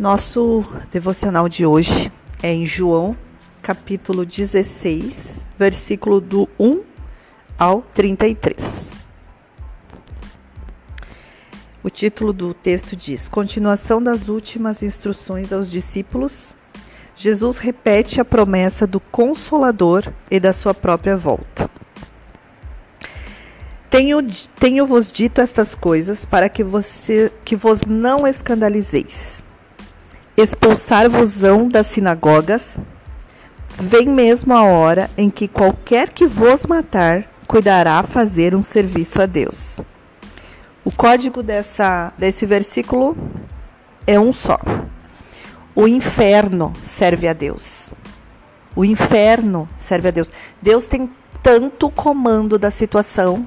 Nosso devocional de hoje é em João, capítulo 16, versículo do 1 ao 33. O título do texto diz: Continuação das últimas instruções aos discípulos. Jesus repete a promessa do Consolador e da sua própria volta. Tenho, tenho vos dito estas coisas para que você que vos não escandalizeis expulsar-vos-ão das sinagogas, vem mesmo a hora em que qualquer que vos matar cuidará fazer um serviço a Deus. O código dessa, desse versículo é um só. O inferno serve a Deus. O inferno serve a Deus. Deus tem tanto comando da situação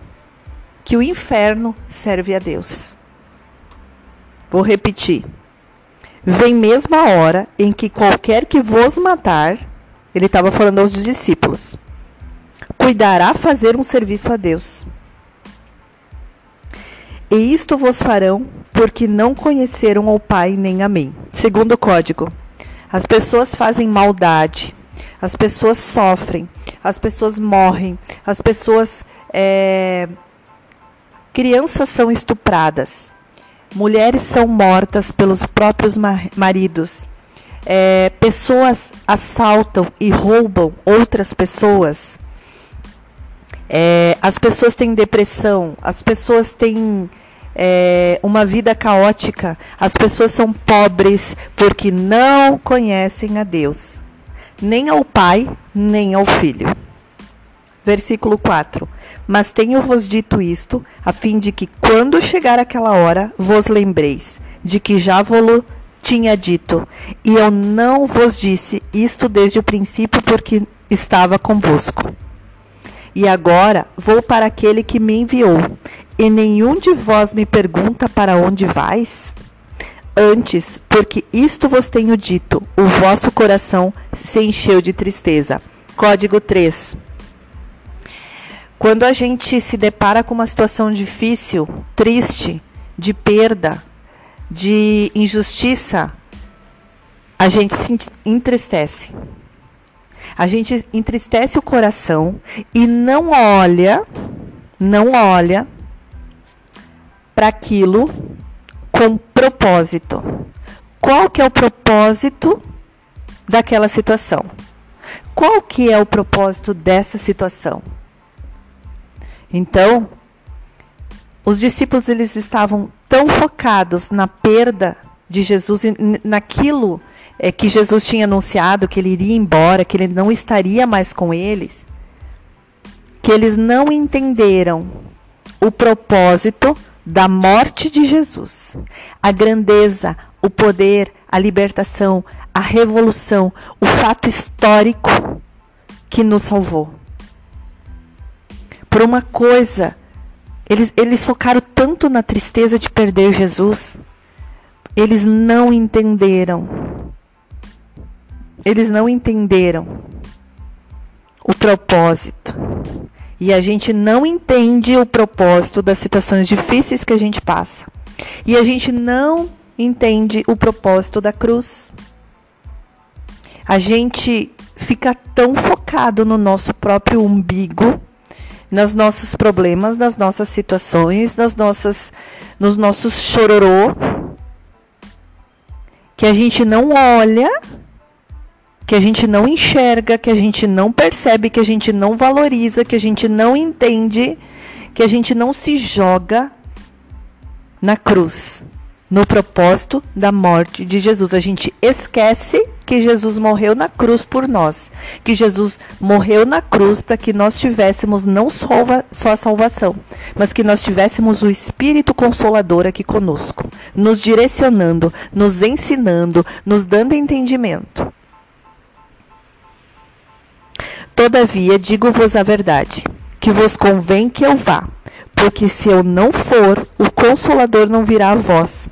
que o inferno serve a Deus. Vou repetir. Vem mesmo a hora em que qualquer que vos matar, ele estava falando aos discípulos, cuidará fazer um serviço a Deus. E isto vos farão, porque não conheceram o Pai nem a mim. Segundo código, as pessoas fazem maldade, as pessoas sofrem, as pessoas morrem, as pessoas. É... Crianças são estupradas, mulheres são mortas pelos próprios maridos, é, pessoas assaltam e roubam outras pessoas, é, as pessoas têm depressão, as pessoas têm é, uma vida caótica, as pessoas são pobres porque não conhecem a Deus, nem ao Pai, nem ao Filho. Versículo 4: Mas tenho-vos dito isto, a fim de que, quando chegar aquela hora, vos lembreis de que já vos tinha dito, e eu não vos disse isto desde o princípio, porque estava convosco. E agora vou para aquele que me enviou, e nenhum de vós me pergunta para onde vais? Antes, porque isto vos tenho dito, o vosso coração se encheu de tristeza. Código 3. Quando a gente se depara com uma situação difícil, triste, de perda, de injustiça, a gente se entristece. A gente entristece o coração e não olha, não olha para aquilo com propósito. Qual que é o propósito daquela situação? Qual que é o propósito dessa situação? Então, os discípulos eles estavam tão focados na perda de Jesus, naquilo é, que Jesus tinha anunciado, que ele iria embora, que ele não estaria mais com eles, que eles não entenderam o propósito da morte de Jesus, a grandeza, o poder, a libertação, a revolução, o fato histórico que nos salvou por uma coisa. Eles, eles focaram tanto na tristeza de perder Jesus. Eles não entenderam. Eles não entenderam o propósito. E a gente não entende o propósito das situações difíceis que a gente passa. E a gente não entende o propósito da cruz. A gente fica tão focado no nosso próprio umbigo nos nossos problemas, nas nossas situações, nas nossas, nos nossos chororô, que a gente não olha, que a gente não enxerga, que a gente não percebe, que a gente não valoriza, que a gente não entende, que a gente não se joga na cruz no propósito da morte de Jesus. A gente esquece que Jesus morreu na cruz por nós, que Jesus morreu na cruz para que nós tivéssemos não só a salvação, mas que nós tivéssemos o Espírito Consolador aqui conosco, nos direcionando, nos ensinando, nos dando entendimento. Todavia, digo-vos a verdade, que vos convém que eu vá, porque se eu não for, o Consolador não virá a vós.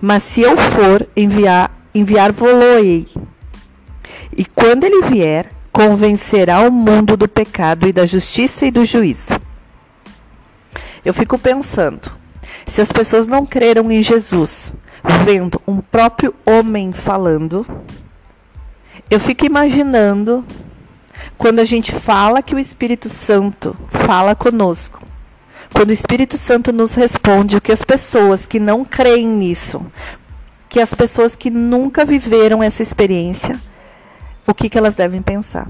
Mas se eu for enviar, enviar-vos-ei. E quando ele vier, convencerá o mundo do pecado e da justiça e do juízo. Eu fico pensando, se as pessoas não creram em Jesus, vendo um próprio homem falando, eu fico imaginando quando a gente fala que o Espírito Santo fala conosco. Quando o Espírito Santo nos responde, o que as pessoas que não creem nisso, que as pessoas que nunca viveram essa experiência, o que, que elas devem pensar.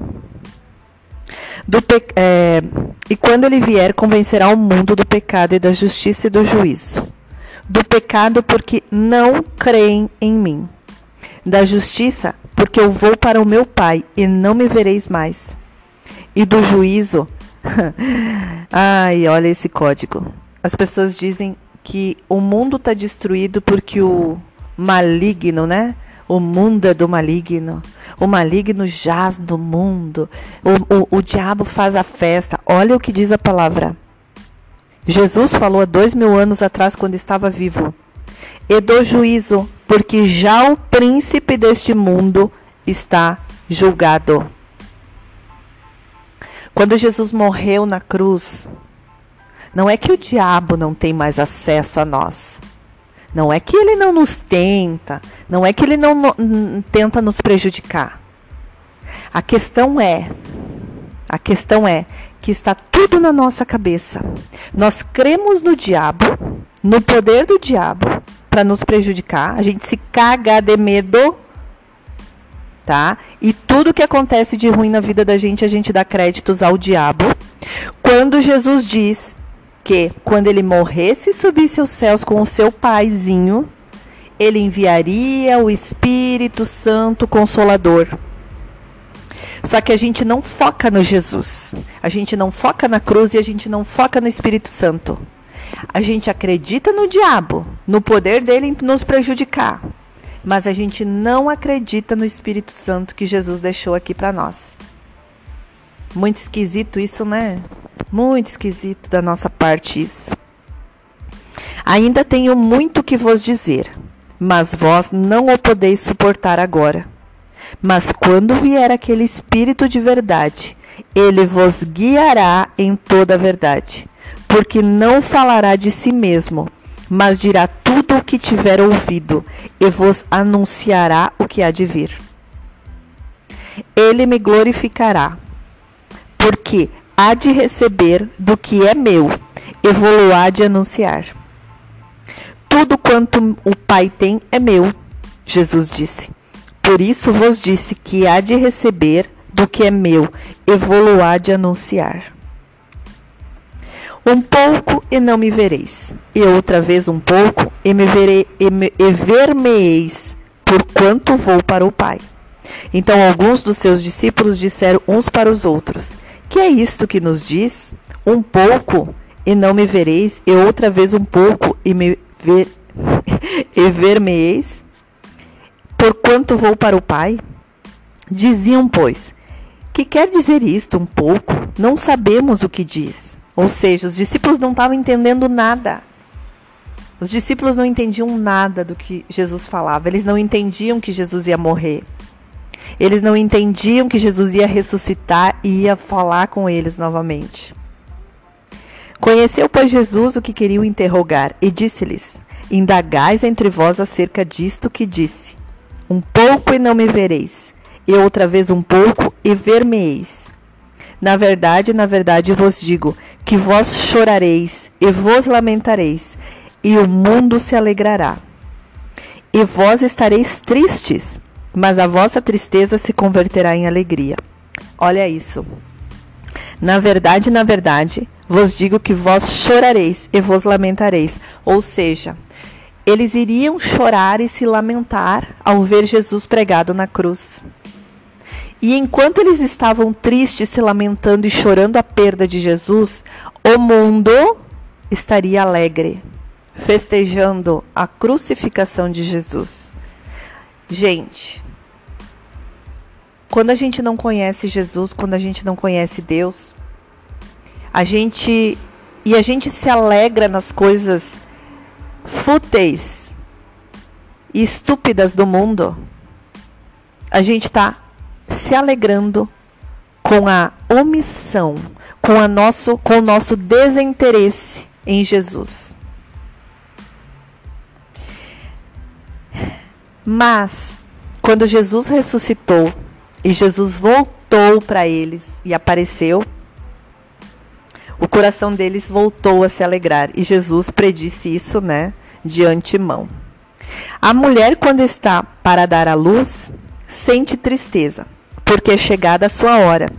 Do é, e quando ele vier, convencerá o mundo do pecado e da justiça e do juízo. Do pecado, porque não creem em mim. Da justiça, porque eu vou para o meu Pai e não me vereis mais. E do juízo, ai, olha esse código. As pessoas dizem que o mundo está destruído porque o maligno, né? O mundo é do maligno. O maligno jaz do mundo. O, o, o diabo faz a festa. Olha o que diz a palavra. Jesus falou há dois mil anos atrás, quando estava vivo. E do juízo, porque já o príncipe deste mundo está julgado. Quando Jesus morreu na cruz, não é que o diabo não tem mais acesso a nós. Não é que ele não nos tenta, não é que ele não no, tenta nos prejudicar. A questão é, a questão é que está tudo na nossa cabeça. Nós cremos no diabo, no poder do diabo para nos prejudicar. A gente se caga de medo, tá? E tudo que acontece de ruim na vida da gente, a gente dá créditos ao diabo. Quando Jesus diz que quando ele morresse e subisse aos céus com o seu paizinho, ele enviaria o Espírito Santo Consolador. Só que a gente não foca no Jesus. A gente não foca na cruz e a gente não foca no Espírito Santo. A gente acredita no diabo, no poder dele nos prejudicar. Mas a gente não acredita no Espírito Santo que Jesus deixou aqui para nós. Muito esquisito isso, né? Muito esquisito da nossa parte isso. Ainda tenho muito que vos dizer, mas vós não o podeis suportar agora. Mas quando vier aquele Espírito de verdade, ele vos guiará em toda a verdade, porque não falará de si mesmo, mas dirá tudo o que tiver ouvido, e vos anunciará o que há de vir. Ele me glorificará, porque há de receber do que é meu, e vou há de anunciar. Tudo quanto o Pai tem é meu, Jesus disse. Por isso vos disse que há de receber do que é meu, e vou há de anunciar. Um pouco e não me vereis, e outra vez um pouco e me verei e, me, e ver-me-eis, porquanto vou para o Pai. Então alguns dos seus discípulos disseram uns para os outros: que é isto que nos diz? Um pouco e não me vereis, e outra vez um pouco e me ver e ver-me-eis? Porquanto vou para o Pai? Diziam, pois, que quer dizer isto um pouco? Não sabemos o que diz. Ou seja, os discípulos não estavam entendendo nada. Os discípulos não entendiam nada do que Jesus falava. Eles não entendiam que Jesus ia morrer. Eles não entendiam que Jesus ia ressuscitar e ia falar com eles novamente. Conheceu, pois, Jesus o que queriam interrogar e disse-lhes: Indagais entre vós acerca disto que disse: Um pouco e não me vereis, e outra vez um pouco e ver-me-eis. Na verdade, na verdade vos digo que vós chorareis e vos lamentareis, e o mundo se alegrará. E vós estareis tristes, mas a vossa tristeza se converterá em alegria. Olha isso. Na verdade, na verdade, vos digo que vós chorareis e vos lamentareis. Ou seja, eles iriam chorar e se lamentar ao ver Jesus pregado na cruz. E enquanto eles estavam tristes, se lamentando e chorando a perda de Jesus, o mundo estaria alegre, festejando a crucificação de Jesus. Gente, quando a gente não conhece Jesus, quando a gente não conhece Deus, a gente e a gente se alegra nas coisas fúteis e estúpidas do mundo, a gente está se alegrando com a omissão, com, a nosso, com o nosso desinteresse em Jesus. Mas, quando Jesus ressuscitou e Jesus voltou para eles e apareceu, o coração deles voltou a se alegrar. E Jesus predisse isso, né, de antemão. A mulher, quando está para dar à luz, sente tristeza, porque é chegada a sua hora.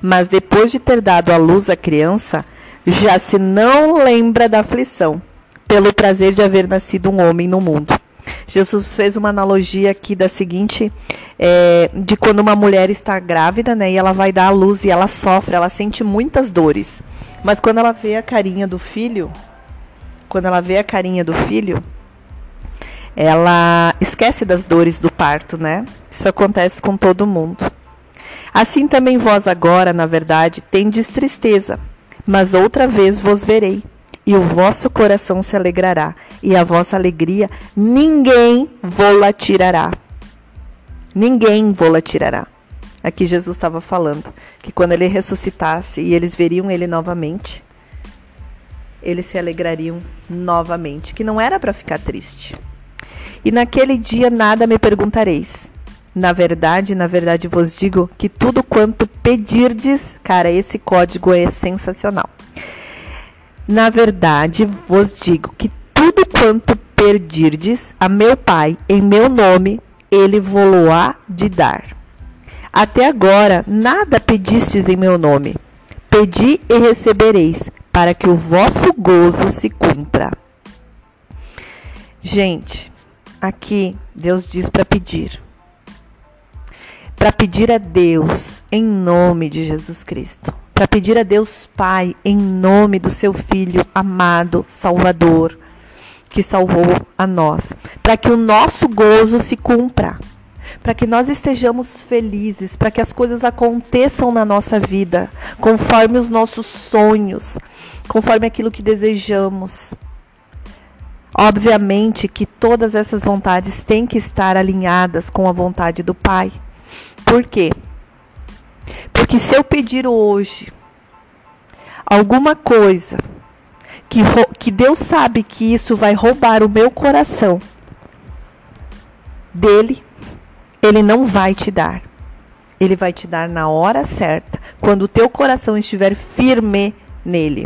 Mas depois de ter dado à luz a criança, já se não lembra da aflição, pelo prazer de haver nascido um homem no mundo. Jesus fez uma analogia aqui da seguinte, é, de quando uma mulher está grávida, né, e ela vai dar à luz e ela sofre, ela sente muitas dores. Mas quando ela vê a carinha do filho, quando ela vê a carinha do filho, ela esquece das dores do parto, né? Isso acontece com todo mundo. Assim também vós agora, na verdade, tendes tristeza, mas outra vez vos verei, e o vosso coração se alegrará, e a vossa alegria ninguém vô-la tirará. Ninguém vô-la tirará. Aqui Jesus estava falando que quando ele ressuscitasse e eles veriam ele novamente, eles se alegrariam novamente, que não era para ficar triste. E naquele dia nada me perguntareis. Na verdade, na verdade vos digo que tudo quanto pedirdes, cara, esse código é sensacional. Na verdade vos digo que tudo quanto pedirdes a meu Pai em meu nome, ele vou-lo-á de dar. Até agora nada pedistes em meu nome. Pedi e recebereis, para que o vosso gozo se cumpra. Gente, aqui Deus diz para pedir. Para pedir a Deus em nome de Jesus Cristo. Para pedir a Deus Pai em nome do seu Filho amado, Salvador, que salvou a nós. Para que o nosso gozo se cumpra para que nós estejamos felizes, para que as coisas aconteçam na nossa vida, conforme os nossos sonhos, conforme aquilo que desejamos. Obviamente que todas essas vontades têm que estar alinhadas com a vontade do Pai. Por quê? Porque se eu pedir hoje alguma coisa que, que Deus sabe que isso vai roubar o meu coração dele, ele não vai te dar. Ele vai te dar na hora certa, quando o teu coração estiver firme nele.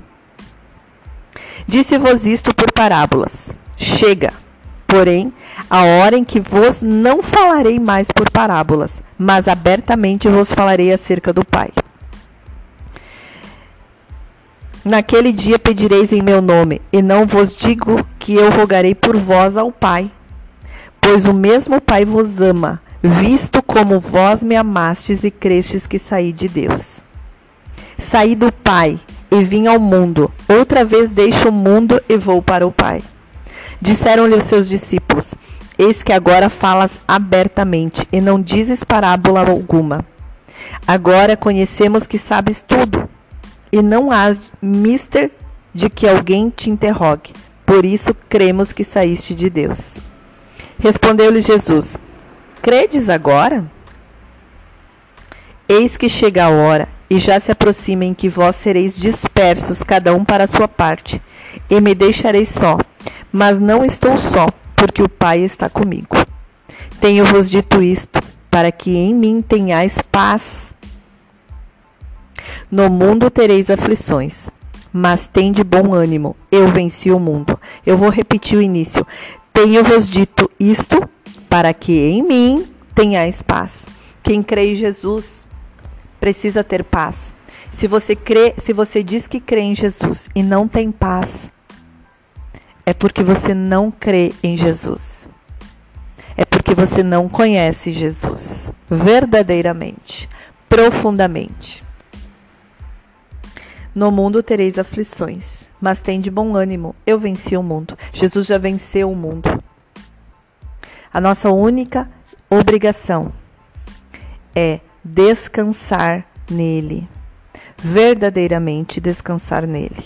Disse-vos isto por parábolas. Chega, porém, a hora em que vos não falarei mais por parábolas, mas abertamente vos falarei acerca do Pai. Naquele dia pedireis em meu nome, e não vos digo que eu rogarei por vós ao Pai, pois o mesmo Pai vos ama, visto como vós me amastes e crestes que saí de Deus. Saí do Pai e vim ao mundo, outra vez deixo o mundo e vou para o Pai. Disseram-lhe os seus discípulos: Eis que agora falas abertamente e não dizes parábola alguma. Agora conhecemos que sabes tudo e não há mister de que alguém te interrogue. Por isso cremos que saíste de Deus. Respondeu-lhe Jesus: Credes agora? Eis que chega a hora, e já se aproxima em que vós sereis dispersos, cada um para a sua parte, e me deixareis só. Mas não estou só, porque o Pai está comigo. Tenho-vos dito isto, para que em mim tenhais paz. No mundo tereis aflições, mas tende bom ânimo, eu venci o mundo. Eu vou repetir o início. Tenho-vos dito isto, para que em mim tenhais paz. Quem crê em Jesus precisa ter paz. Se você crê, se você diz que crê em Jesus e não tem paz, é porque você não crê em Jesus. É porque você não conhece Jesus verdadeiramente, profundamente. No mundo tereis aflições, mas tem de bom ânimo. Eu venci o mundo. Jesus já venceu o mundo. A nossa única obrigação é descansar nele, verdadeiramente descansar nele.